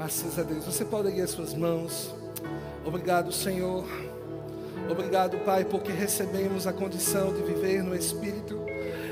Graças a Deus. Você pode erguer suas mãos. Obrigado, Senhor. Obrigado, Pai, porque recebemos a condição de viver no Espírito.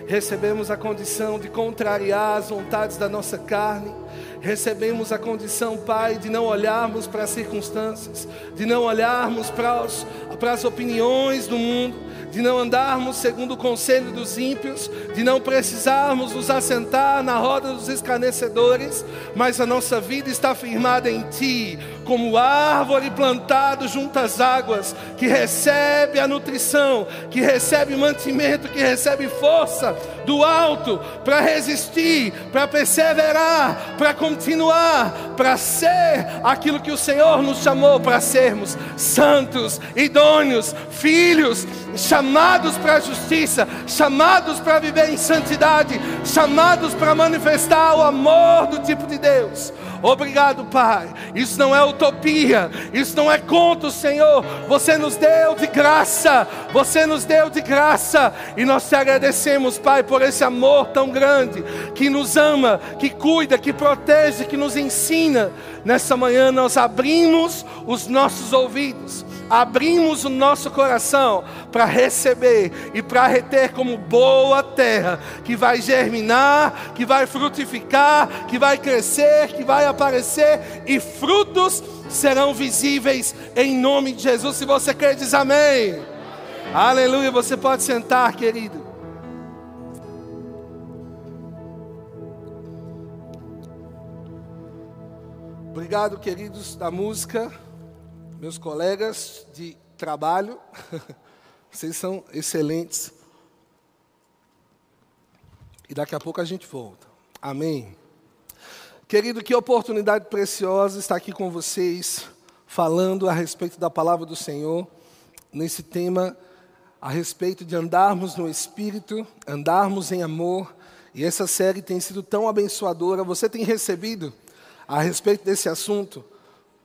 Recebemos a condição de contrariar as vontades da nossa carne. Recebemos a condição, Pai, de não olharmos para as circunstâncias, de não olharmos para, os, para as opiniões do mundo, de não andarmos segundo o conselho dos ímpios, de não precisarmos nos assentar na roda dos escarnecedores, mas a nossa vida está firmada em Ti, como árvore plantada junto às águas, que recebe a nutrição, que recebe mantimento, que recebe força do alto para resistir, para perseverar, para continuar, para ser aquilo que o Senhor nos chamou para sermos: santos, idôneos, filhos, chamados para a justiça, chamados para viver em santidade, chamados para manifestar o amor do tipo de Deus. Obrigado, Pai. Isso não é utopia, isso não é conto, Senhor. Você nos deu de graça, você nos deu de graça, e nós te agradecemos, Pai, por esse amor tão grande que nos ama, que cuida, que protege, que nos ensina. Nessa manhã nós abrimos os nossos ouvidos abrimos o nosso coração para receber e para reter como boa terra, que vai germinar, que vai frutificar, que vai crescer, que vai aparecer e frutos serão visíveis em nome de Jesus. Se você quer, diz amém. amém. Aleluia. Você pode sentar, querido. Obrigado, queridos da música meus colegas de trabalho, vocês são excelentes. E daqui a pouco a gente volta. Amém. Querido, que oportunidade preciosa estar aqui com vocês, falando a respeito da palavra do Senhor, nesse tema a respeito de andarmos no Espírito, andarmos em amor. E essa série tem sido tão abençoadora. Você tem recebido a respeito desse assunto?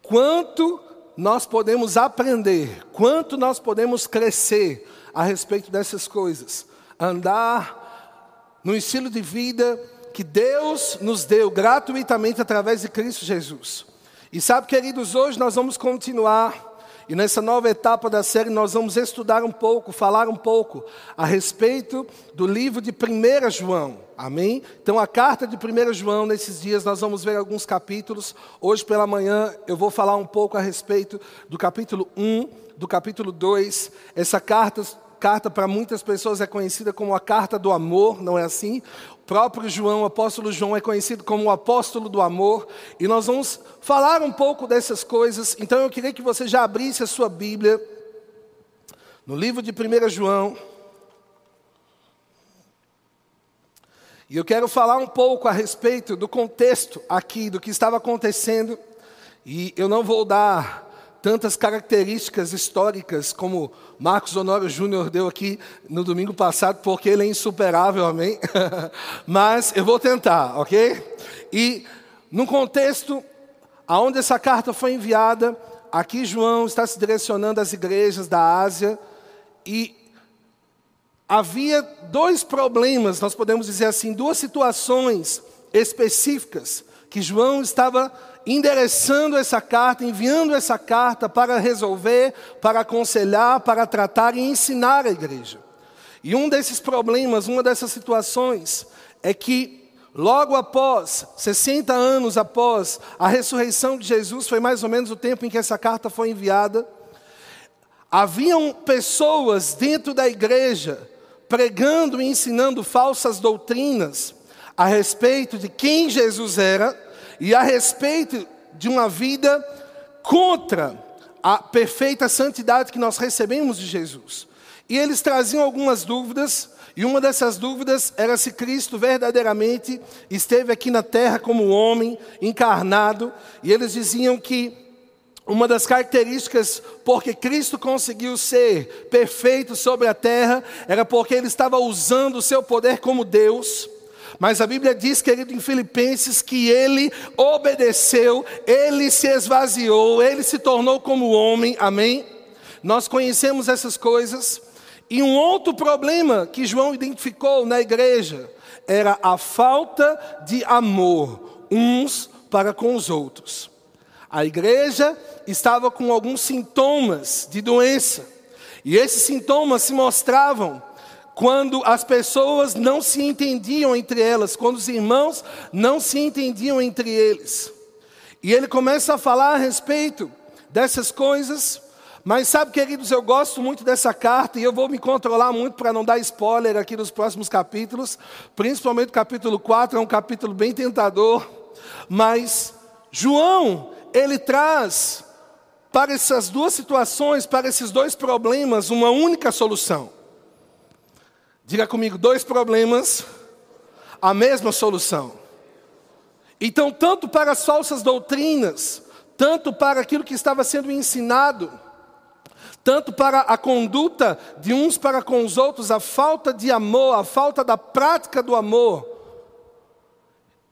Quanto nós podemos aprender, quanto nós podemos crescer a respeito dessas coisas. Andar no estilo de vida que Deus nos deu gratuitamente através de Cristo Jesus. E sabe, queridos, hoje nós vamos continuar e nessa nova etapa da série nós vamos estudar um pouco, falar um pouco a respeito do livro de 1 João. Amém? Então a carta de 1 João, nesses dias nós vamos ver alguns capítulos. Hoje pela manhã eu vou falar um pouco a respeito do capítulo 1, do capítulo 2. Essa carta carta para muitas pessoas é conhecida como a carta do amor, não é assim? O próprio João, o apóstolo João, é conhecido como o apóstolo do amor, e nós vamos falar um pouco dessas coisas. Então eu queria que você já abrisse a sua Bíblia no livro de 1 João. E eu quero falar um pouco a respeito do contexto aqui, do que estava acontecendo, e eu não vou dar tantas características históricas como Marcos Honório Júnior deu aqui no domingo passado, porque ele é insuperável, amém? Mas eu vou tentar, ok? E no contexto aonde essa carta foi enviada, aqui João está se direcionando às igrejas da Ásia e havia dois problemas, nós podemos dizer assim, duas situações específicas que João estava endereçando essa carta, enviando essa carta para resolver, para aconselhar, para tratar e ensinar a igreja. E um desses problemas, uma dessas situações, é que logo após, 60 anos após a ressurreição de Jesus, foi mais ou menos o tempo em que essa carta foi enviada, haviam pessoas dentro da igreja pregando e ensinando falsas doutrinas a respeito de quem Jesus era e a respeito de uma vida contra a perfeita santidade que nós recebemos de Jesus. E eles traziam algumas dúvidas, e uma dessas dúvidas era se Cristo verdadeiramente esteve aqui na terra como homem, encarnado, e eles diziam que uma das características porque Cristo conseguiu ser perfeito sobre a terra era porque ele estava usando o seu poder como Deus mas a Bíblia diz, querido, em Filipenses, que ele obedeceu, ele se esvaziou, ele se tornou como homem, amém? Nós conhecemos essas coisas. E um outro problema que João identificou na igreja era a falta de amor uns para com os outros. A igreja estava com alguns sintomas de doença. E esses sintomas se mostravam quando as pessoas não se entendiam entre elas, quando os irmãos não se entendiam entre eles. E ele começa a falar a respeito dessas coisas, mas sabe, queridos, eu gosto muito dessa carta e eu vou me controlar muito para não dar spoiler aqui nos próximos capítulos, principalmente o capítulo 4, é um capítulo bem tentador, mas João, ele traz para essas duas situações, para esses dois problemas, uma única solução. Diga comigo, dois problemas, a mesma solução. Então, tanto para as falsas doutrinas, tanto para aquilo que estava sendo ensinado, tanto para a conduta de uns para com os outros, a falta de amor, a falta da prática do amor,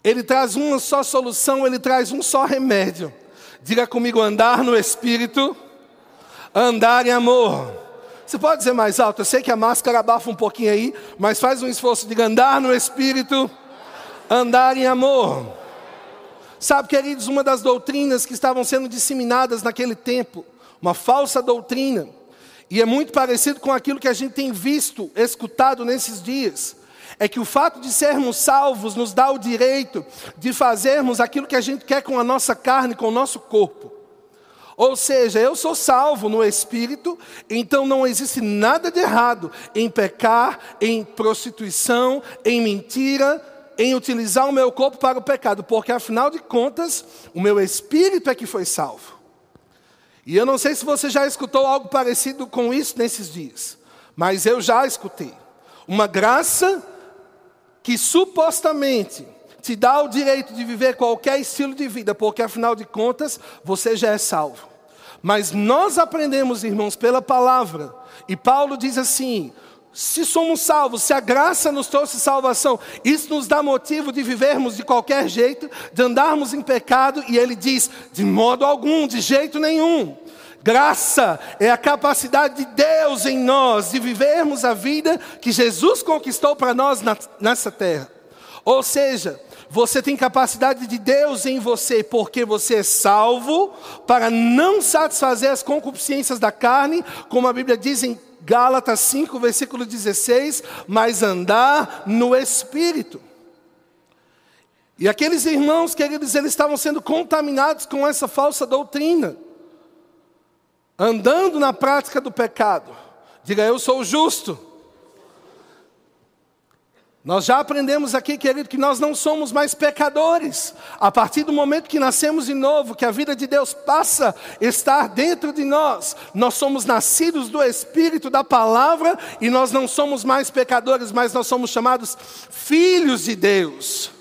ele traz uma só solução, ele traz um só remédio. Diga comigo: andar no Espírito, andar em amor. Você pode dizer mais alto? Eu sei que a máscara abafa um pouquinho aí, mas faz um esforço. Diga andar no Espírito, andar em amor. Sabe, queridos, uma das doutrinas que estavam sendo disseminadas naquele tempo, uma falsa doutrina, e é muito parecido com aquilo que a gente tem visto, escutado nesses dias é que o fato de sermos salvos nos dá o direito de fazermos aquilo que a gente quer com a nossa carne, com o nosso corpo. Ou seja, eu sou salvo no espírito, então não existe nada de errado em pecar, em prostituição, em mentira, em utilizar o meu corpo para o pecado, porque afinal de contas, o meu espírito é que foi salvo. E eu não sei se você já escutou algo parecido com isso nesses dias, mas eu já escutei. Uma graça que supostamente te dá o direito de viver qualquer estilo de vida, porque afinal de contas você já é salvo. Mas nós aprendemos, irmãos, pela palavra, e Paulo diz assim: se somos salvos, se a graça nos trouxe salvação, isso nos dá motivo de vivermos de qualquer jeito, de andarmos em pecado, e ele diz: de modo algum, de jeito nenhum. Graça é a capacidade de Deus em nós de vivermos a vida que Jesus conquistou para nós na, nessa terra. Ou seja, você tem capacidade de Deus em você, porque você é salvo para não satisfazer as concupiscências da carne, como a Bíblia diz em Gálatas 5, versículo 16, mas andar no Espírito. E aqueles irmãos, queridos, eles estavam sendo contaminados com essa falsa doutrina andando na prática do pecado. Diga, eu sou justo. Nós já aprendemos aqui, querido, que nós não somos mais pecadores. A partir do momento que nascemos de novo, que a vida de Deus passa a estar dentro de nós, nós somos nascidos do Espírito, da palavra, e nós não somos mais pecadores, mas nós somos chamados filhos de Deus.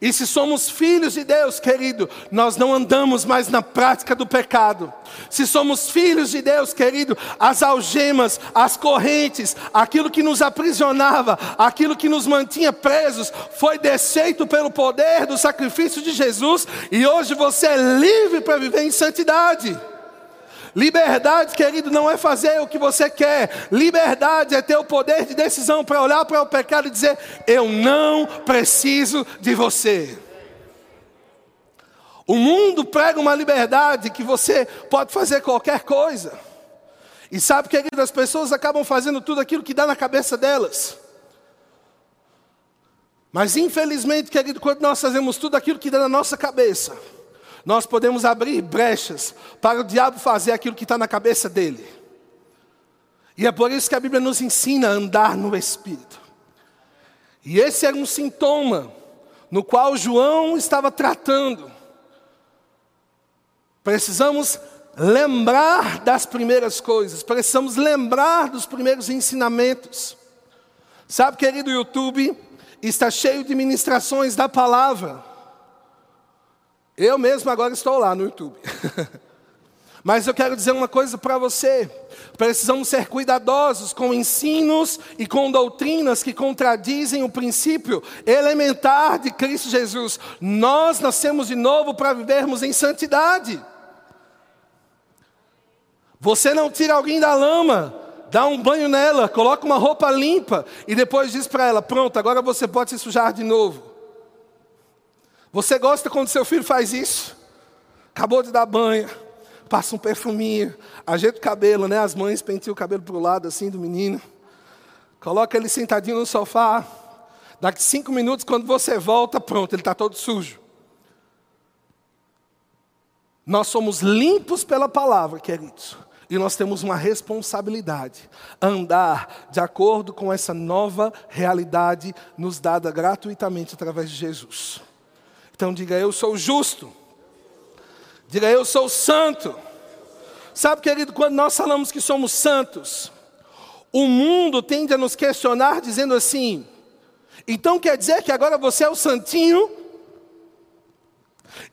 E se somos filhos de Deus, querido, nós não andamos mais na prática do pecado. Se somos filhos de Deus, querido, as algemas, as correntes, aquilo que nos aprisionava, aquilo que nos mantinha presos, foi desfeito pelo poder do sacrifício de Jesus, e hoje você é livre para viver em santidade. Liberdade, querido, não é fazer o que você quer. Liberdade é ter o poder de decisão para olhar para o pecado e dizer: Eu não preciso de você. O mundo prega uma liberdade que você pode fazer qualquer coisa. E sabe, querido, as pessoas acabam fazendo tudo aquilo que dá na cabeça delas. Mas infelizmente, querido, quando nós fazemos tudo aquilo que dá na nossa cabeça, nós podemos abrir brechas para o diabo fazer aquilo que está na cabeça dele. E é por isso que a Bíblia nos ensina a andar no Espírito. E esse era um sintoma no qual João estava tratando. Precisamos lembrar das primeiras coisas, precisamos lembrar dos primeiros ensinamentos. Sabe, querido YouTube, está cheio de ministrações da palavra. Eu mesmo agora estou lá no YouTube. Mas eu quero dizer uma coisa para você. Precisamos ser cuidadosos com ensinos e com doutrinas que contradizem o princípio elementar de Cristo Jesus. Nós nascemos de novo para vivermos em santidade. Você não tira alguém da lama, dá um banho nela, coloca uma roupa limpa e depois diz para ela: Pronto, agora você pode se sujar de novo. Você gosta quando seu filho faz isso? acabou de dar banho, passa um perfuminho, ajeita o cabelo, né? As mães penteiam o cabelo para o lado assim do menino. Coloca ele sentadinho no sofá. Daqui cinco minutos, quando você volta, pronto, ele está todo sujo. Nós somos limpos pela palavra, queridos. E nós temos uma responsabilidade, andar de acordo com essa nova realidade nos dada gratuitamente através de Jesus. Então diga eu sou justo. Diga eu sou santo. Sabe, querido, quando nós falamos que somos santos, o mundo tende a nos questionar dizendo assim: então quer dizer que agora você é o santinho?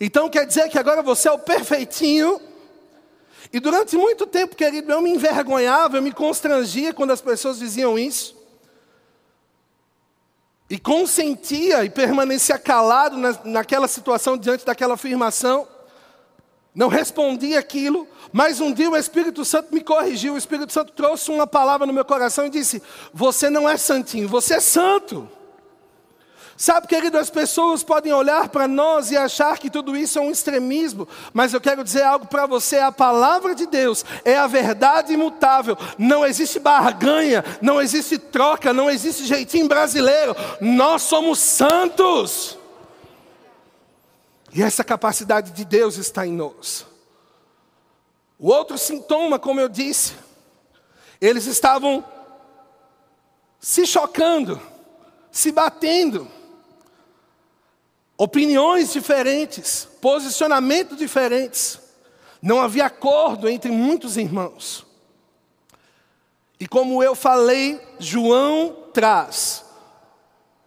Então quer dizer que agora você é o perfeitinho? E durante muito tempo, querido, eu me envergonhava, eu me constrangia quando as pessoas diziam isso. E consentia e permanecia calado na, naquela situação, diante daquela afirmação. Não respondi aquilo, mas um dia o Espírito Santo me corrigiu. O Espírito Santo trouxe uma palavra no meu coração e disse: Você não é santinho, você é santo. Sabe, querido, as pessoas podem olhar para nós e achar que tudo isso é um extremismo, mas eu quero dizer algo para você: a palavra de Deus é a verdade imutável, não existe barganha, não existe troca, não existe jeitinho brasileiro, nós somos santos. E essa capacidade de Deus está em nós. O outro sintoma, como eu disse, eles estavam se chocando, se batendo opiniões diferentes, posicionamentos diferentes. Não havia acordo entre muitos irmãos. E como eu falei, João traz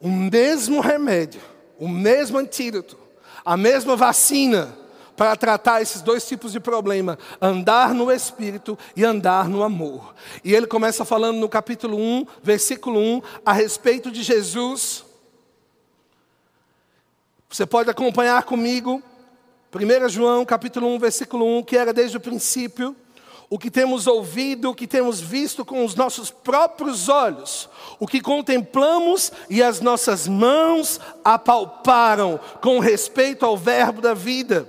o mesmo remédio, o mesmo antídoto, a mesma vacina para tratar esses dois tipos de problema: andar no espírito e andar no amor. E ele começa falando no capítulo 1, versículo 1, a respeito de Jesus você pode acompanhar comigo, 1 João capítulo 1, versículo 1, que era desde o princípio, o que temos ouvido, o que temos visto com os nossos próprios olhos, o que contemplamos e as nossas mãos apalparam com respeito ao Verbo da vida.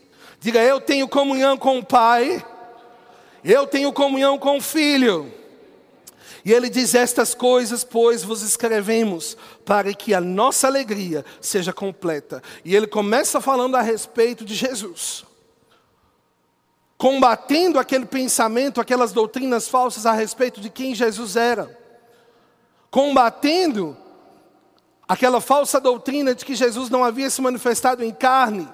Diga, eu tenho comunhão com o Pai, eu tenho comunhão com o Filho. E ele diz: Estas coisas, pois, vos escrevemos, para que a nossa alegria seja completa. E ele começa falando a respeito de Jesus, combatendo aquele pensamento, aquelas doutrinas falsas a respeito de quem Jesus era, combatendo aquela falsa doutrina de que Jesus não havia se manifestado em carne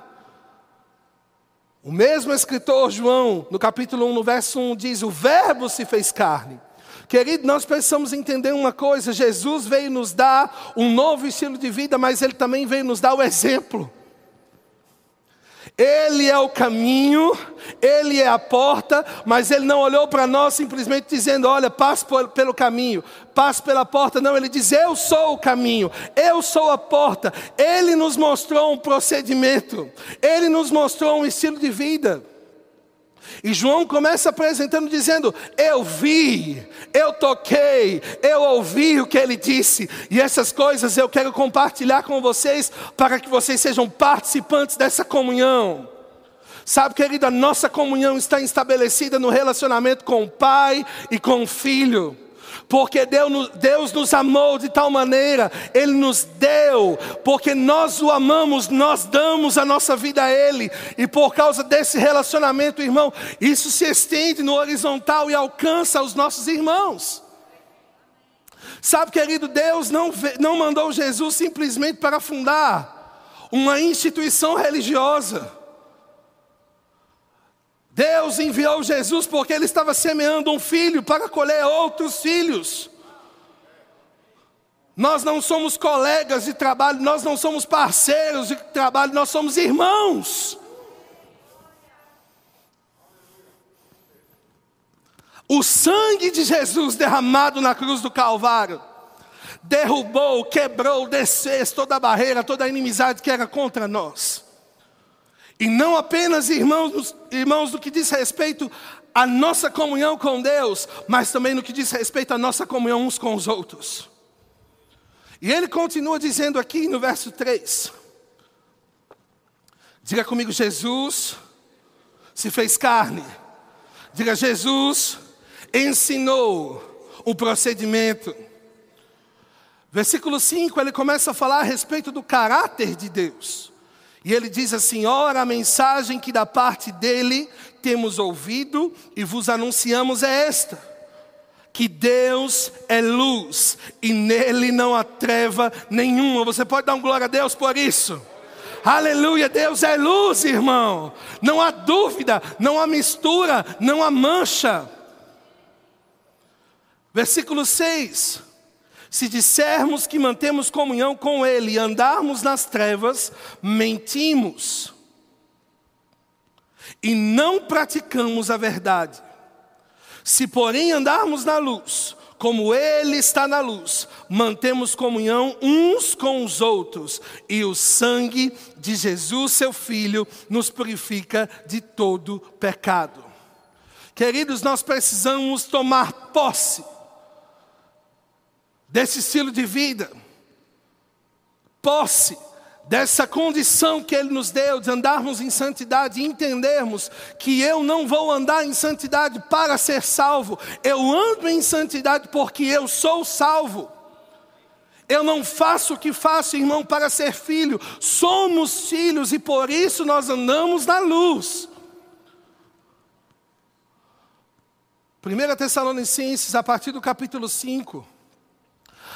o mesmo escritor João, no capítulo 1, no verso 1, diz: O Verbo se fez carne. Querido, nós precisamos entender uma coisa: Jesus veio nos dar um novo estilo de vida, mas Ele também veio nos dar o exemplo. Ele é o caminho, Ele é a porta, mas Ele não olhou para nós simplesmente dizendo: Olha, passe pelo caminho, passe pela porta. Não, Ele diz: Eu sou o caminho, eu sou a porta. Ele nos mostrou um procedimento, Ele nos mostrou um estilo de vida. E João começa apresentando, dizendo: Eu vi, eu toquei, eu ouvi o que ele disse, e essas coisas eu quero compartilhar com vocês, para que vocês sejam participantes dessa comunhão. Sabe, querida, nossa comunhão está estabelecida no relacionamento com o Pai e com o Filho porque Deus nos amou de tal maneira, Ele nos deu, porque nós o amamos, nós damos a nossa vida a Ele, e por causa desse relacionamento, irmão, isso se estende no horizontal e alcança os nossos irmãos. Sabe, querido, Deus não, não mandou Jesus simplesmente para fundar uma instituição religiosa. Deus enviou Jesus porque ele estava semeando um filho para colher outros filhos. Nós não somos colegas de trabalho, nós não somos parceiros de trabalho, nós somos irmãos. O sangue de Jesus derramado na cruz do Calvário derrubou, quebrou, desfez toda a barreira, toda a inimizade que era contra nós. E não apenas, irmãos, irmãos, no que diz respeito à nossa comunhão com Deus, mas também no que diz respeito à nossa comunhão uns com os outros. E ele continua dizendo aqui no verso 3. Diga comigo, Jesus se fez carne. Diga, Jesus ensinou o procedimento. Versículo 5, ele começa a falar a respeito do caráter de Deus. E ele diz assim: Ora, a mensagem que da parte dele temos ouvido e vos anunciamos é esta: que Deus é luz e nele não há treva nenhuma. Você pode dar um glória a Deus por isso? Aleluia, Deus é luz, irmão. Não há dúvida, não há mistura, não há mancha. Versículo 6. Se dissermos que mantemos comunhão com Ele e andarmos nas trevas, mentimos e não praticamos a verdade. Se, porém, andarmos na luz, como Ele está na luz, mantemos comunhão uns com os outros, e o sangue de Jesus, seu Filho, nos purifica de todo pecado. Queridos, nós precisamos tomar posse desse estilo de vida, posse dessa condição que Ele nos deu de andarmos em santidade e entendermos que eu não vou andar em santidade para ser salvo, eu ando em santidade porque eu sou salvo. Eu não faço o que faço, irmão, para ser filho. Somos filhos e por isso nós andamos na luz. 1 Tessalonicenses, a partir do capítulo 5.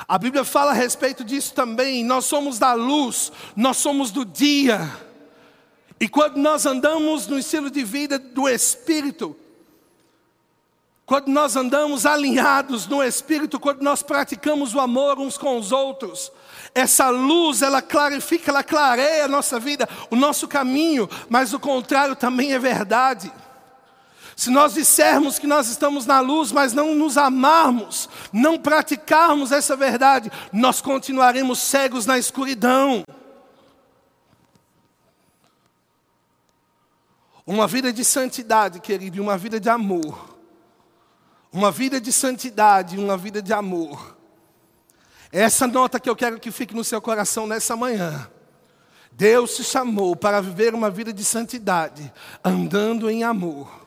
A Bíblia fala a respeito disso também. Nós somos da luz, nós somos do dia. E quando nós andamos no estilo de vida do Espírito, quando nós andamos alinhados no Espírito, quando nós praticamos o amor uns com os outros, essa luz, ela clarifica, ela clareia a nossa vida, o nosso caminho, mas o contrário também é verdade. Se nós dissermos que nós estamos na luz, mas não nos amarmos, não praticarmos essa verdade, nós continuaremos cegos na escuridão. Uma vida de santidade, querido, e uma vida de amor. Uma vida de santidade, e uma vida de amor. É essa nota que eu quero que fique no seu coração nessa manhã. Deus te chamou para viver uma vida de santidade, andando em amor.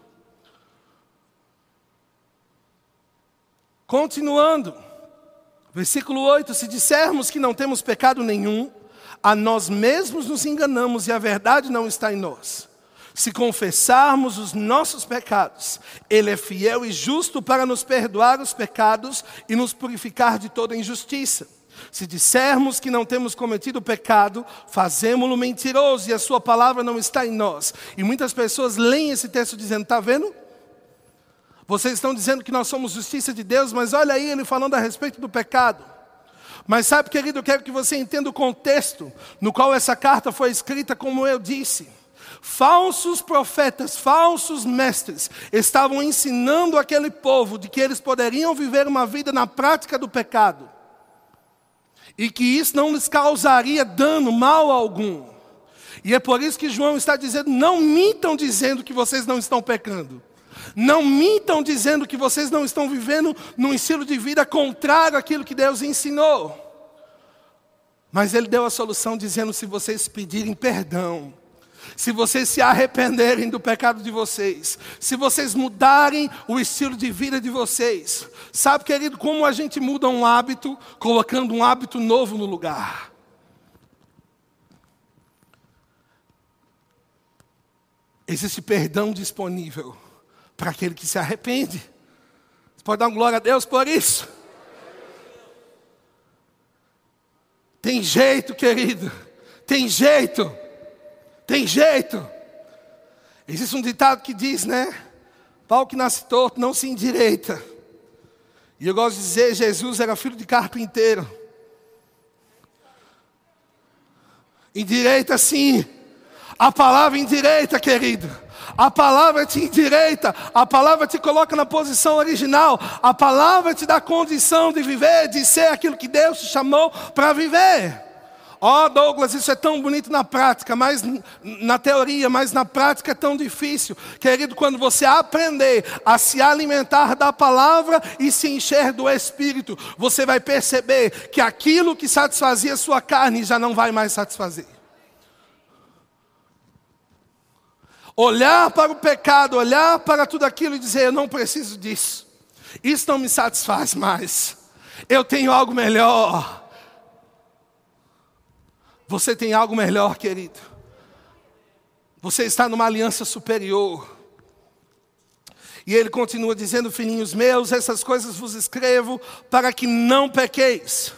Continuando, versículo 8: Se dissermos que não temos pecado nenhum, a nós mesmos nos enganamos e a verdade não está em nós. Se confessarmos os nossos pecados, Ele é fiel e justo para nos perdoar os pecados e nos purificar de toda injustiça. Se dissermos que não temos cometido pecado, fazemos-lo mentiroso e a Sua palavra não está em nós. E muitas pessoas leem esse texto dizendo: está vendo? Vocês estão dizendo que nós somos justiça de Deus, mas olha aí ele falando a respeito do pecado. Mas sabe, querido, eu quero que você entenda o contexto no qual essa carta foi escrita, como eu disse. Falsos profetas, falsos mestres estavam ensinando aquele povo de que eles poderiam viver uma vida na prática do pecado e que isso não lhes causaria dano, mal algum. E é por isso que João está dizendo: não mintam dizendo que vocês não estão pecando. Não mintam dizendo que vocês não estão vivendo num estilo de vida contrário àquilo que Deus ensinou. Mas Ele deu a solução dizendo: se vocês pedirem perdão, se vocês se arrependerem do pecado de vocês, se vocês mudarem o estilo de vida de vocês, sabe, querido, como a gente muda um hábito colocando um hábito novo no lugar? Existe perdão disponível para aquele que se arrepende. Você pode dar uma glória a Deus por isso? Tem jeito, querido. Tem jeito. Tem jeito. Existe um ditado que diz, né? Pau que nasce torto não se endireita. E eu gosto de dizer, Jesus era filho de carpinteiro. Endireita sim. A palavra endireita, querido. A palavra te endireita, a palavra te coloca na posição original, a palavra te dá condição de viver, de ser aquilo que Deus te chamou para viver. Ó oh, Douglas, isso é tão bonito na prática, mas na teoria, mas na prática é tão difícil. Querido, quando você aprender a se alimentar da palavra e se encher do Espírito, você vai perceber que aquilo que satisfazia sua carne já não vai mais satisfazer. Olhar para o pecado, olhar para tudo aquilo e dizer: Eu não preciso disso, isso não me satisfaz mais, eu tenho algo melhor. Você tem algo melhor, querido. Você está numa aliança superior. E ele continua dizendo, filhinhos meus, essas coisas vos escrevo para que não pequeis.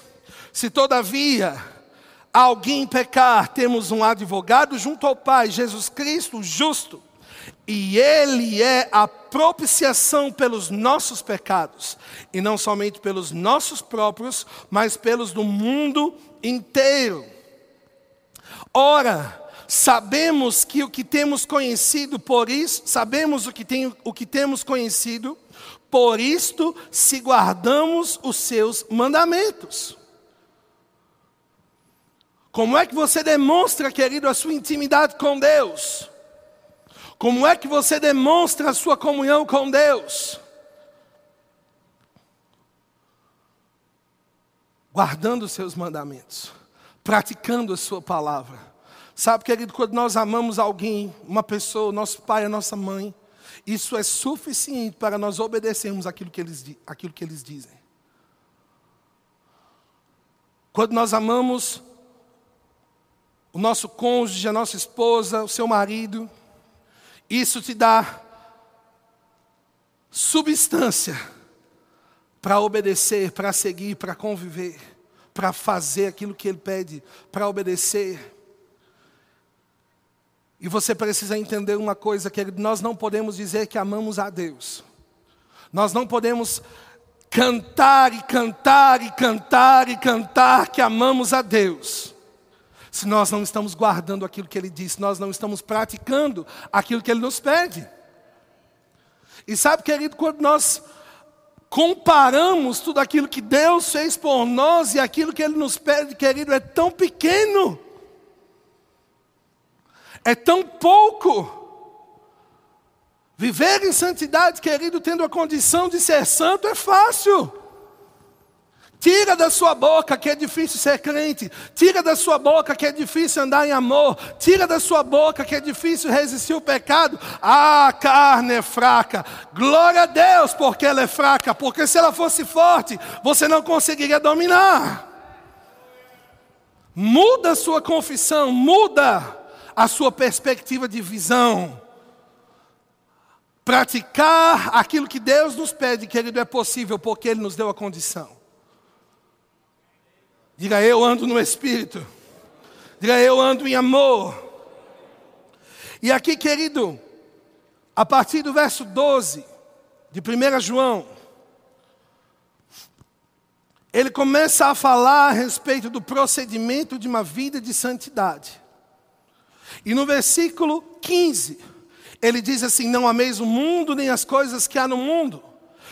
Se todavia alguém pecar, temos um advogado junto ao Pai, Jesus Cristo, justo. E ele é a propiciação pelos nossos pecados, e não somente pelos nossos próprios, mas pelos do mundo inteiro. Ora, sabemos que o que temos conhecido, por isso, sabemos o que, tem, o que temos conhecido, por isto se guardamos os seus mandamentos. Como é que você demonstra, querido, a sua intimidade com Deus? Como é que você demonstra a sua comunhão com Deus? Guardando os seus mandamentos praticando a Sua palavra. Sabe, querido, quando nós amamos alguém, uma pessoa, nosso pai, a nossa mãe, isso é suficiente para nós obedecermos aquilo que eles, aquilo que eles dizem. Quando nós amamos o nosso cônjuge, a nossa esposa, o seu marido, isso te dá substância para obedecer, para seguir, para conviver para fazer aquilo que Ele pede, para obedecer. E você precisa entender uma coisa, que nós não podemos dizer que amamos a Deus. Nós não podemos cantar e cantar e cantar e cantar que amamos a Deus. Se nós não estamos guardando aquilo que Ele disse, nós não estamos praticando aquilo que Ele nos pede. E sabe, querido, quando nós comparamos tudo aquilo que Deus fez por nós e aquilo que Ele nos pede, querido, é tão pequeno, é tão pouco. Viver em santidade, querido, tendo a condição de ser santo, é fácil. Tira da sua boca que é difícil ser crente. Tira da sua boca que é difícil andar em amor. Tira da sua boca que é difícil resistir o pecado. Ah, a carne é fraca. Glória a Deus porque ela é fraca. Porque se ela fosse forte, você não conseguiria dominar. Muda a sua confissão, muda a sua perspectiva de visão. Praticar aquilo que Deus nos pede, querido, é possível porque Ele nos deu a condição. Diga eu ando no Espírito. Diga eu ando em amor. E aqui, querido, a partir do verso 12 de 1 João, ele começa a falar a respeito do procedimento de uma vida de santidade. E no versículo 15, ele diz assim: Não ameis o mundo nem as coisas que há no mundo.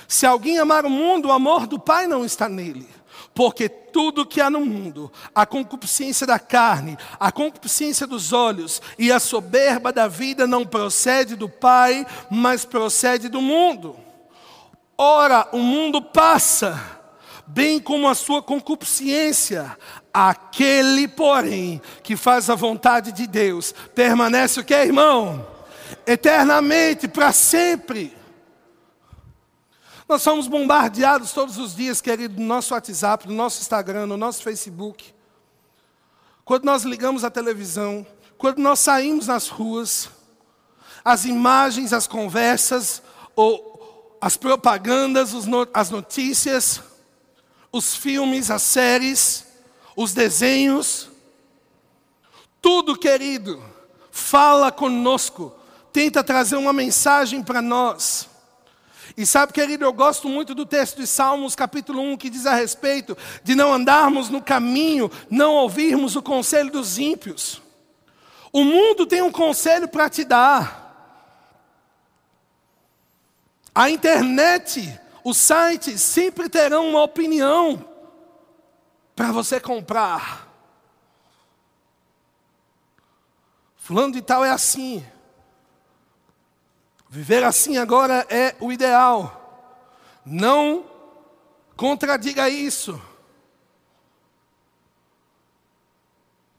Se alguém amar o mundo, o amor do Pai não está nele. Porque tudo que há no mundo, a concupiscência da carne, a concupiscência dos olhos e a soberba da vida não procede do Pai, mas procede do mundo. Ora, o mundo passa, bem como a sua concupiscência. Aquele, porém, que faz a vontade de Deus, permanece o que, irmão? Eternamente, para sempre. Nós somos bombardeados todos os dias, querido, no nosso WhatsApp, no nosso Instagram, no nosso Facebook. Quando nós ligamos a televisão, quando nós saímos nas ruas, as imagens, as conversas, ou as propagandas, as notícias, os filmes, as séries, os desenhos, tudo, querido, fala conosco, tenta trazer uma mensagem para nós. E sabe, querido, eu gosto muito do texto de Salmos, capítulo 1, que diz a respeito de não andarmos no caminho, não ouvirmos o conselho dos ímpios. O mundo tem um conselho para te dar. A internet, os sites sempre terão uma opinião para você comprar. Fulano de tal é assim. Viver assim agora é o ideal. Não contradiga isso.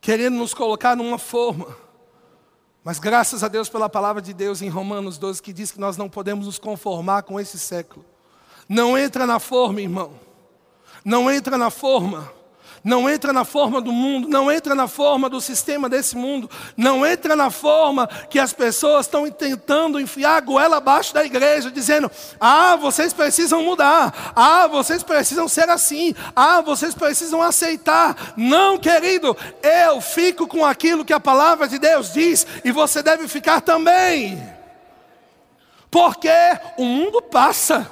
Querendo nos colocar numa forma. Mas graças a Deus pela palavra de Deus em Romanos 12, que diz que nós não podemos nos conformar com esse século. Não entra na forma, irmão. Não entra na forma não entra na forma do mundo, não entra na forma do sistema desse mundo, não entra na forma que as pessoas estão tentando enfiar a goela abaixo da igreja, dizendo: ah, vocês precisam mudar, ah, vocês precisam ser assim, ah, vocês precisam aceitar. Não, querido, eu fico com aquilo que a palavra de Deus diz e você deve ficar também, porque o mundo passa,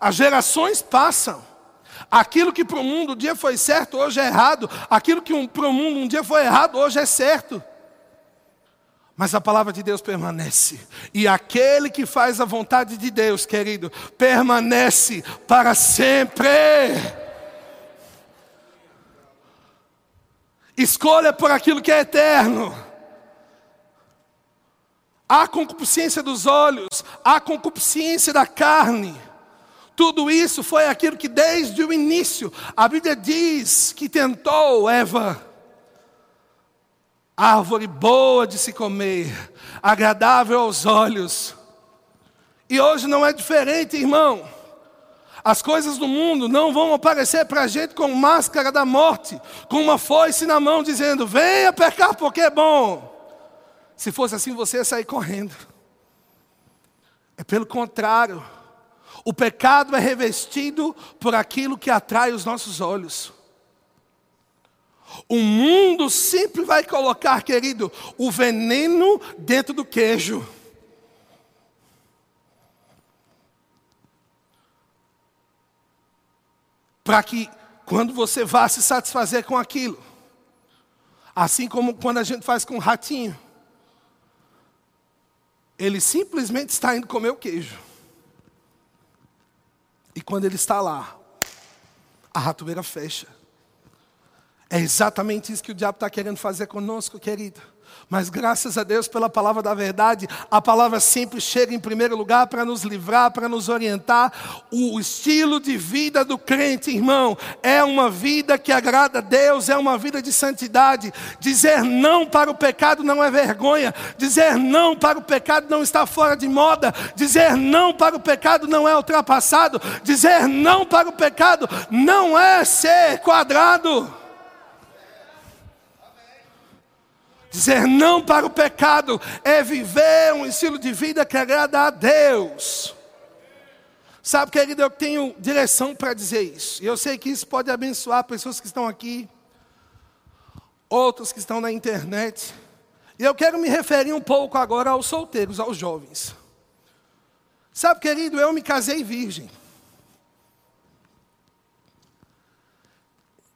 as gerações passam. Aquilo que para o mundo um dia foi certo, hoje é errado. Aquilo que um, para o mundo um dia foi errado, hoje é certo. Mas a palavra de Deus permanece. E aquele que faz a vontade de Deus, querido, permanece para sempre. Escolha por aquilo que é eterno. Há concupiscência dos olhos, há concupiscência da carne. Tudo isso foi aquilo que desde o início a Bíblia diz que tentou Eva. Árvore boa de se comer, agradável aos olhos. E hoje não é diferente, irmão. As coisas do mundo não vão aparecer para a gente com máscara da morte, com uma foice na mão, dizendo: venha pecar porque é bom. Se fosse assim, você ia sair correndo. É pelo contrário. O pecado é revestido por aquilo que atrai os nossos olhos. O mundo sempre vai colocar, querido, o veneno dentro do queijo. Para que quando você vá se satisfazer com aquilo, assim como quando a gente faz com o ratinho, ele simplesmente está indo comer o queijo. E quando ele está lá, a ratoeira fecha. É exatamente isso que o diabo está querendo fazer conosco, querido. Mas graças a Deus pela palavra da verdade, a palavra sempre chega em primeiro lugar para nos livrar, para nos orientar. O estilo de vida do crente, irmão, é uma vida que agrada a Deus, é uma vida de santidade. Dizer não para o pecado não é vergonha, dizer não para o pecado não está fora de moda, dizer não para o pecado não é ultrapassado, dizer não para o pecado não é ser quadrado. Dizer não para o pecado é viver um estilo de vida que agrada a Deus. Sabe, querido, eu tenho direção para dizer isso. E eu sei que isso pode abençoar pessoas que estão aqui, outros que estão na internet. E eu quero me referir um pouco agora aos solteiros, aos jovens. Sabe, querido, eu me casei virgem.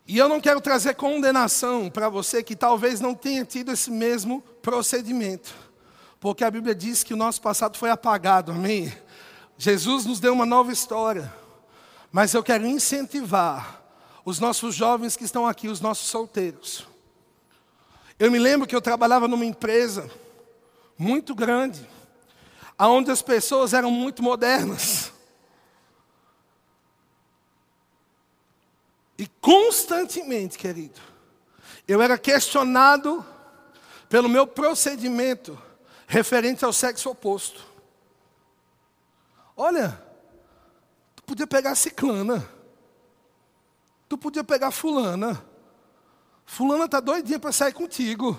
E eu não quero trazer condenação para você que talvez não tenha tido esse mesmo procedimento. Porque a Bíblia diz que o nosso passado foi apagado, amém? Jesus nos deu uma nova história. Mas eu quero incentivar os nossos jovens que estão aqui, os nossos solteiros. Eu me lembro que eu trabalhava numa empresa muito grande, onde as pessoas eram muito modernas. Constantemente, querido, eu era questionado pelo meu procedimento referente ao sexo oposto. Olha, tu podia pegar ciclana, tu podia pegar fulana, fulana está doidinha para sair contigo.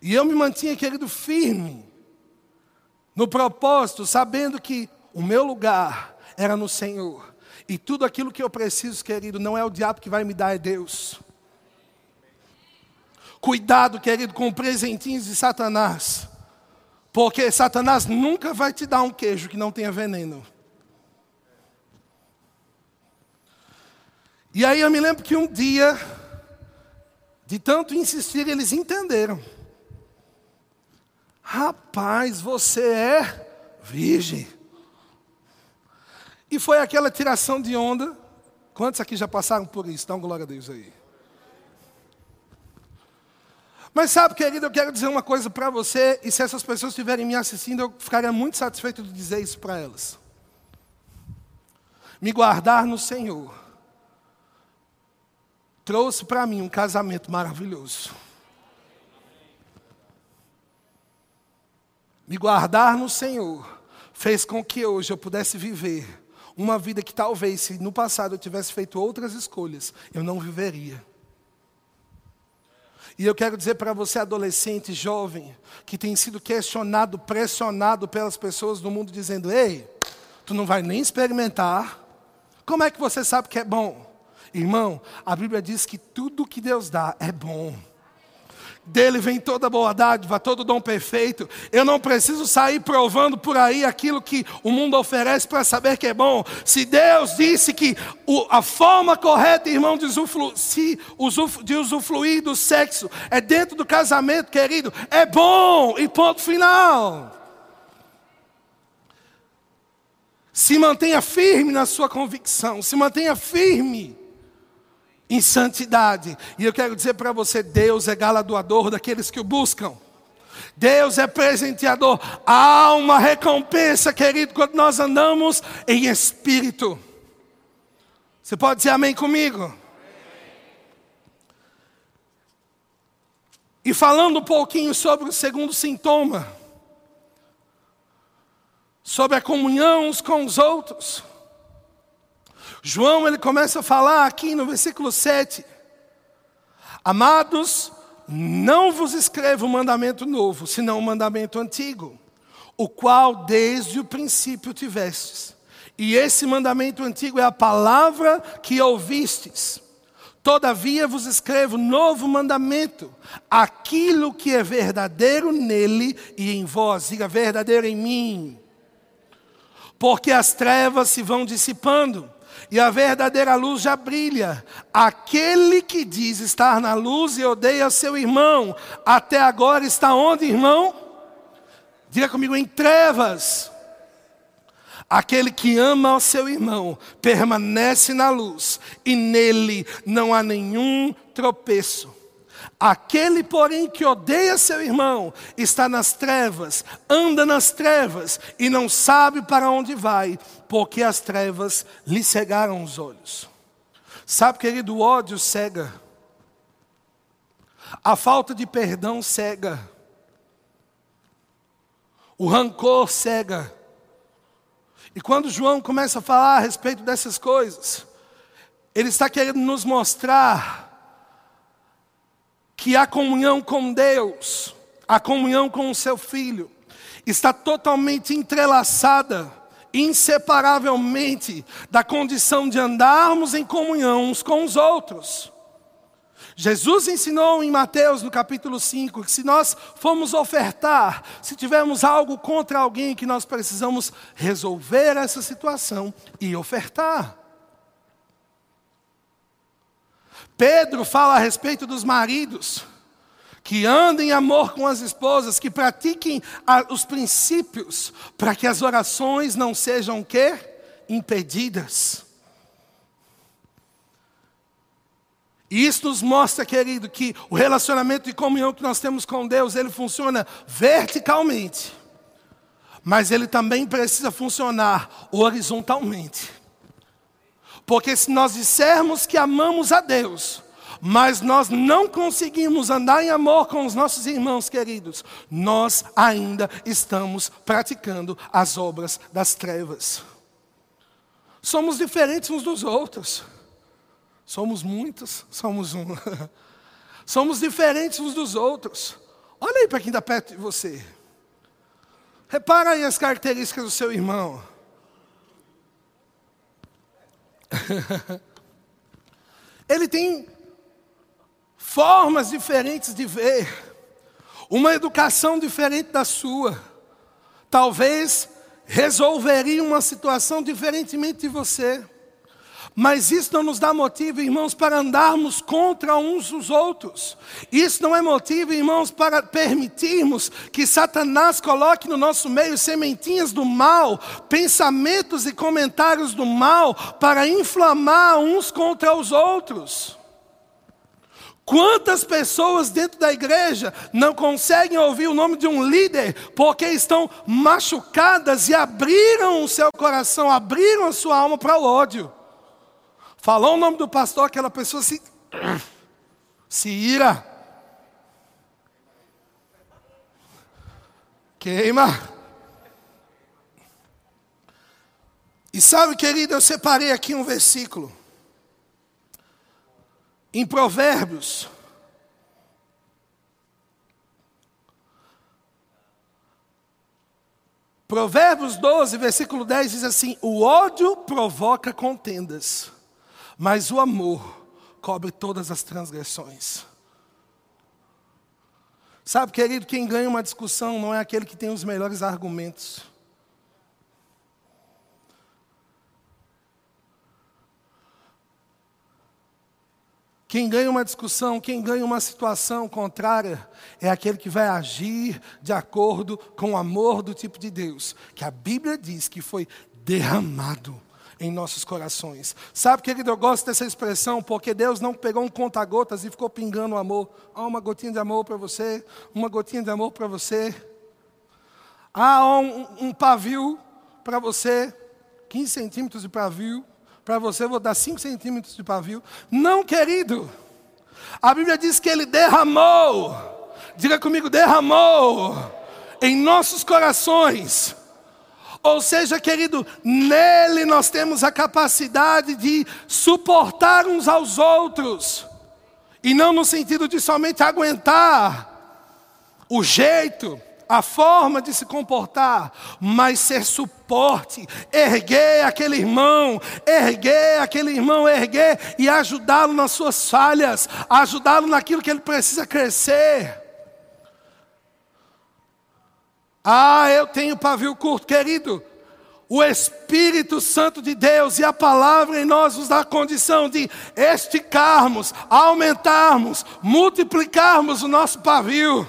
E eu me mantinha, querido, firme no propósito, sabendo que o meu lugar era no Senhor. E tudo aquilo que eu preciso, querido, não é o diabo que vai me dar, é Deus. Cuidado, querido, com presentinhos de Satanás. Porque Satanás nunca vai te dar um queijo que não tenha veneno. E aí eu me lembro que um dia, de tanto insistir, eles entenderam. Rapaz, você é virgem. E foi aquela tiração de onda. Quantos aqui já passaram por isso? Dá uma glória a Deus aí. Mas sabe, querido, eu quero dizer uma coisa para você, e se essas pessoas estiverem me assistindo, eu ficaria muito satisfeito de dizer isso para elas. Me guardar no Senhor trouxe para mim um casamento maravilhoso. Me guardar no Senhor fez com que hoje eu pudesse viver uma vida que talvez, se no passado eu tivesse feito outras escolhas, eu não viveria. E eu quero dizer para você, adolescente, jovem, que tem sido questionado, pressionado pelas pessoas do mundo, dizendo: Ei, tu não vai nem experimentar. Como é que você sabe que é bom? Irmão, a Bíblia diz que tudo que Deus dá é bom. Dele vem toda boa dádiva, todo dom perfeito. Eu não preciso sair provando por aí aquilo que o mundo oferece para saber que é bom. Se Deus disse que a forma correta, irmão, de usufruir, de usufruir do sexo é dentro do casamento, querido, é bom e ponto final. Se mantenha firme na sua convicção, se mantenha firme em santidade. E eu quero dizer para você: Deus é galardoador daqueles que o buscam. Deus é presenteador. Há uma recompensa, querido, quando nós andamos em espírito. Você pode dizer amém comigo? E falando um pouquinho sobre o segundo sintoma, sobre a comunhão uns com os outros. João ele começa a falar aqui no versículo 7. Amados, não vos escrevo um mandamento novo, senão um mandamento antigo, o qual desde o princípio tivestes. E esse mandamento antigo é a palavra que ouvistes. Todavia vos escrevo novo mandamento, aquilo que é verdadeiro nele e em vós, diga verdadeiro em mim. Porque as trevas se vão dissipando e a verdadeira luz já brilha. Aquele que diz estar na luz e odeia seu irmão, até agora está onde, irmão? Diga comigo, em trevas. Aquele que ama o seu irmão permanece na luz, e nele não há nenhum tropeço. Aquele, porém, que odeia seu irmão, está nas trevas, anda nas trevas e não sabe para onde vai, porque as trevas lhe cegaram os olhos. Sabe, querido, o ódio cega. A falta de perdão cega. O rancor cega. E quando João começa a falar a respeito dessas coisas, ele está querendo nos mostrar que a comunhão com Deus, a comunhão com o seu filho, está totalmente entrelaçada, inseparavelmente, da condição de andarmos em comunhão uns com os outros. Jesus ensinou em Mateus, no capítulo 5, que se nós formos ofertar, se tivermos algo contra alguém, que nós precisamos resolver essa situação e ofertar. Pedro fala a respeito dos maridos que andem em amor com as esposas, que pratiquem os princípios para que as orações não sejam que impedidas. E isso nos mostra, querido, que o relacionamento de comunhão que nós temos com Deus, ele funciona verticalmente. Mas ele também precisa funcionar horizontalmente. Porque se nós dissermos que amamos a Deus, mas nós não conseguimos andar em amor com os nossos irmãos queridos, nós ainda estamos praticando as obras das trevas. Somos diferentes uns dos outros. Somos muitos, somos um. somos diferentes uns dos outros. Olha aí para quem está perto de você. Repara aí as características do seu irmão. Ele tem formas diferentes de ver, uma educação diferente da sua. Talvez resolveria uma situação diferentemente de você. Mas isso não nos dá motivo, irmãos, para andarmos contra uns os outros. Isso não é motivo, irmãos, para permitirmos que Satanás coloque no nosso meio sementinhas do mal, pensamentos e comentários do mal, para inflamar uns contra os outros. Quantas pessoas dentro da igreja não conseguem ouvir o nome de um líder porque estão machucadas e abriram o seu coração, abriram a sua alma para o ódio? Falou o nome do pastor, aquela pessoa se, se ira. Queima. E sabe, querido, eu separei aqui um versículo. Em Provérbios. Provérbios 12, versículo 10 diz assim: O ódio provoca contendas mas o amor cobre todas as transgressões. Sabe, querido, quem ganha uma discussão não é aquele que tem os melhores argumentos. Quem ganha uma discussão, quem ganha uma situação contrária, é aquele que vai agir de acordo com o amor do tipo de Deus, que a Bíblia diz que foi derramado em nossos corações. Sabe, querido, eu gosto dessa expressão porque Deus não pegou um conta-gotas e ficou pingando o amor. Ah, uma gotinha de amor para você, uma gotinha de amor para você. Ah, um, um pavio para você, 15 centímetros de pavio. Para você, vou dar 5 centímetros de pavio. Não, querido. A Bíblia diz que Ele derramou. Diga comigo, derramou em nossos corações ou seja, querido, nele nós temos a capacidade de suportar uns aos outros, e não no sentido de somente aguentar o jeito, a forma de se comportar, mas ser suporte, erguer aquele irmão, erguer aquele irmão, erguer e ajudá-lo nas suas falhas, ajudá-lo naquilo que ele precisa crescer. Ah, eu tenho pavio curto, querido. O Espírito Santo de Deus e a palavra em nós nos dá a condição de esticarmos, aumentarmos, multiplicarmos o nosso pavio.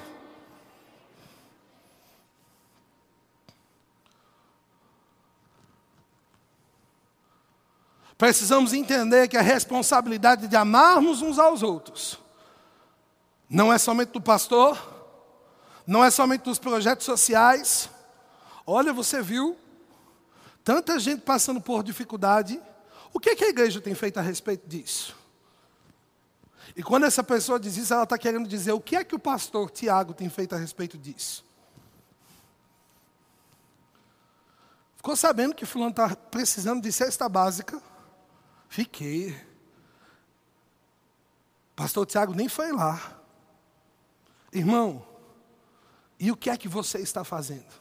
Precisamos entender que a responsabilidade de amarmos uns aos outros não é somente do pastor, não é somente dos projetos sociais. Olha, você viu tanta gente passando por dificuldade. O que, é que a igreja tem feito a respeito disso? E quando essa pessoa diz isso, ela está querendo dizer o que é que o pastor Tiago tem feito a respeito disso. Ficou sabendo que fulano está precisando de cesta básica? Fiquei. Pastor Tiago nem foi lá. Irmão, e o que é que você está fazendo?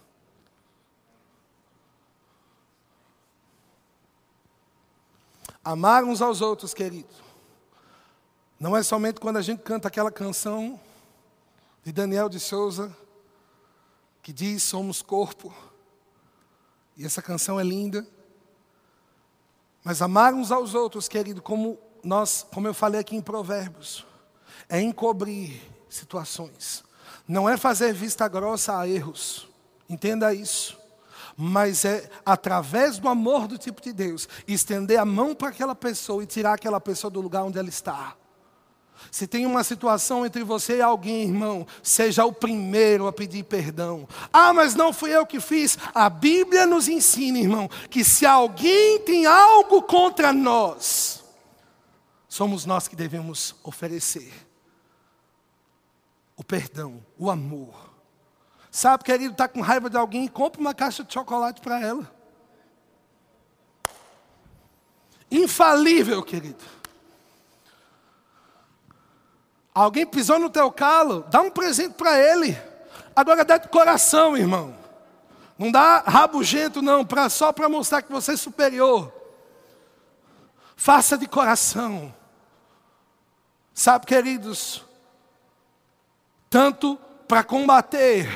Amar uns aos outros, querido. Não é somente quando a gente canta aquela canção de Daniel de Souza, que diz: Somos corpo. E essa canção é linda. Mas amar uns aos outros, querido, como nós, como eu falei aqui em Provérbios, é encobrir situações não é fazer vista grossa a erros, entenda isso. Mas é através do amor do tipo de Deus, estender a mão para aquela pessoa e tirar aquela pessoa do lugar onde ela está. Se tem uma situação entre você e alguém, irmão, seja o primeiro a pedir perdão. Ah, mas não fui eu que fiz. A Bíblia nos ensina, irmão, que se alguém tem algo contra nós, somos nós que devemos oferecer o perdão, o amor. Sabe, querido, está com raiva de alguém, compra uma caixa de chocolate para ela. Infalível, querido. Alguém pisou no teu calo, dá um presente para ele. Agora dá de coração, irmão. Não dá rabugento, não, pra, só para mostrar que você é superior. Faça de coração. Sabe, queridos, tanto para combater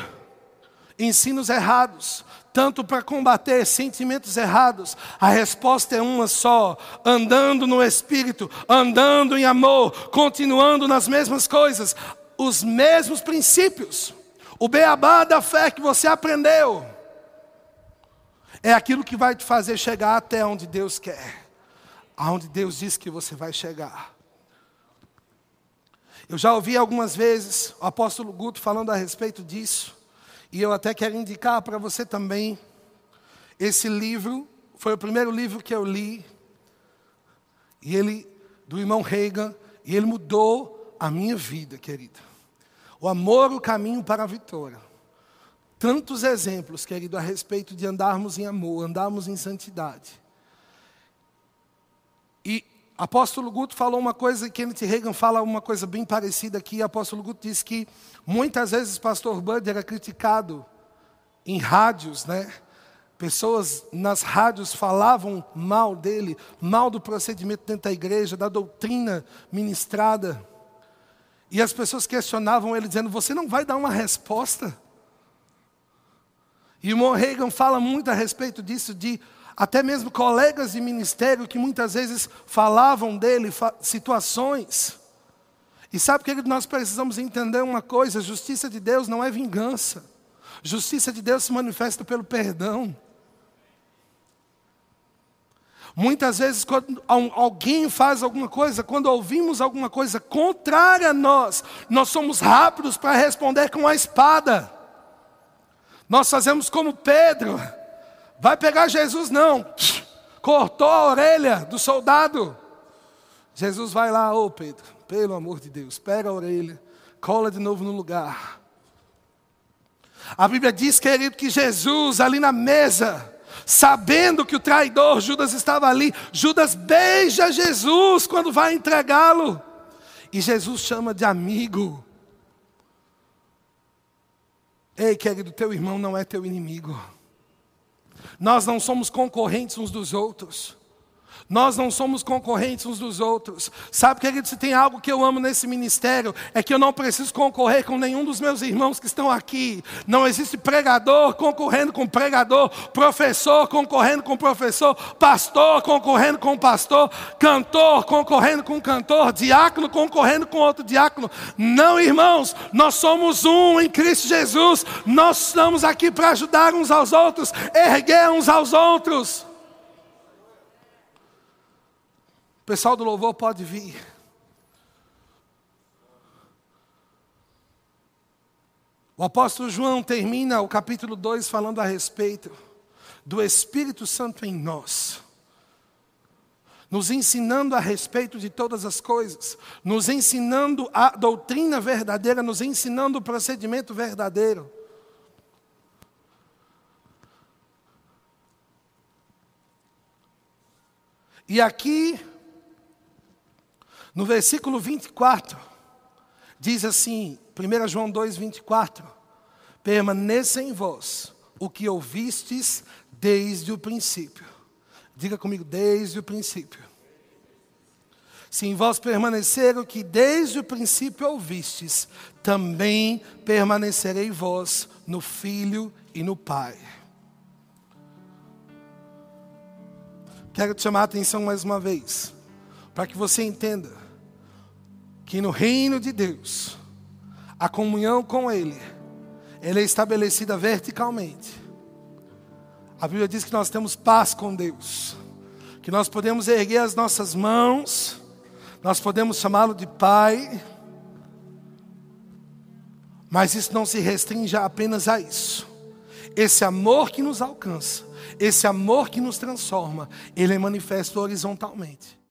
ensinos errados, tanto para combater sentimentos errados, a resposta é uma só: andando no Espírito, andando em amor, continuando nas mesmas coisas, os mesmos princípios. O beabá da fé que você aprendeu é aquilo que vai te fazer chegar até onde Deus quer, aonde Deus diz que você vai chegar. Eu já ouvi algumas vezes o apóstolo Guto falando a respeito disso, e eu até quero indicar para você também. Esse livro foi o primeiro livro que eu li, e ele, do irmão Reagan, e ele mudou a minha vida, querido. O amor, o caminho para a vitória. Tantos exemplos, querido, a respeito de andarmos em amor, andarmos em santidade. Apóstolo Guto falou uma coisa, Kenneth Reagan fala uma coisa bem parecida aqui. Apóstolo Guto disse que muitas vezes pastor Bud era criticado em rádios, né? Pessoas nas rádios falavam mal dele, mal do procedimento dentro da igreja, da doutrina ministrada. E as pessoas questionavam ele, dizendo: Você não vai dar uma resposta? E o Reagan fala muito a respeito disso, de até mesmo colegas de ministério que muitas vezes falavam dele, situações. E sabe que nós precisamos entender uma coisa: justiça de Deus não é vingança. Justiça de Deus se manifesta pelo perdão. Muitas vezes, quando alguém faz alguma coisa, quando ouvimos alguma coisa contrária a nós, nós somos rápidos para responder com a espada. Nós fazemos como Pedro. Vai pegar Jesus, não. Cortou a orelha do soldado. Jesus vai lá, ô oh Pedro, pelo amor de Deus, pega a orelha, cola de novo no lugar. A Bíblia diz, querido, que Jesus ali na mesa, sabendo que o traidor Judas estava ali, Judas beija Jesus quando vai entregá-lo. E Jesus chama de amigo. Ei, querido, teu irmão não é teu inimigo. Nós não somos concorrentes uns dos outros. Nós não somos concorrentes uns dos outros. Sabe, querido, se tem algo que eu amo nesse ministério, é que eu não preciso concorrer com nenhum dos meus irmãos que estão aqui. Não existe pregador concorrendo com pregador, professor concorrendo com professor, pastor concorrendo com pastor, cantor concorrendo com cantor, diácono concorrendo com outro diácono. Não, irmãos, nós somos um em Cristo Jesus. Nós estamos aqui para ajudar uns aos outros, erguer uns aos outros. O pessoal do louvor pode vir. O apóstolo João termina o capítulo 2 falando a respeito do Espírito Santo em nós, nos ensinando a respeito de todas as coisas, nos ensinando a doutrina verdadeira, nos ensinando o procedimento verdadeiro. E aqui no versículo 24, diz assim, 1 João 2, 24: Permaneça em vós o que ouvistes desde o princípio. Diga comigo, desde o princípio. Se em vós permanecer o que desde o princípio ouvistes, também permanecerei vós no Filho e no Pai. Quero te chamar a atenção mais uma vez, para que você entenda que no reino de Deus, a comunhão com Ele, ela é estabelecida verticalmente. A Bíblia diz que nós temos paz com Deus, que nós podemos erguer as nossas mãos, nós podemos chamá-lo de Pai, mas isso não se restringe apenas a isso. Esse amor que nos alcança, esse amor que nos transforma, ele é manifesto horizontalmente.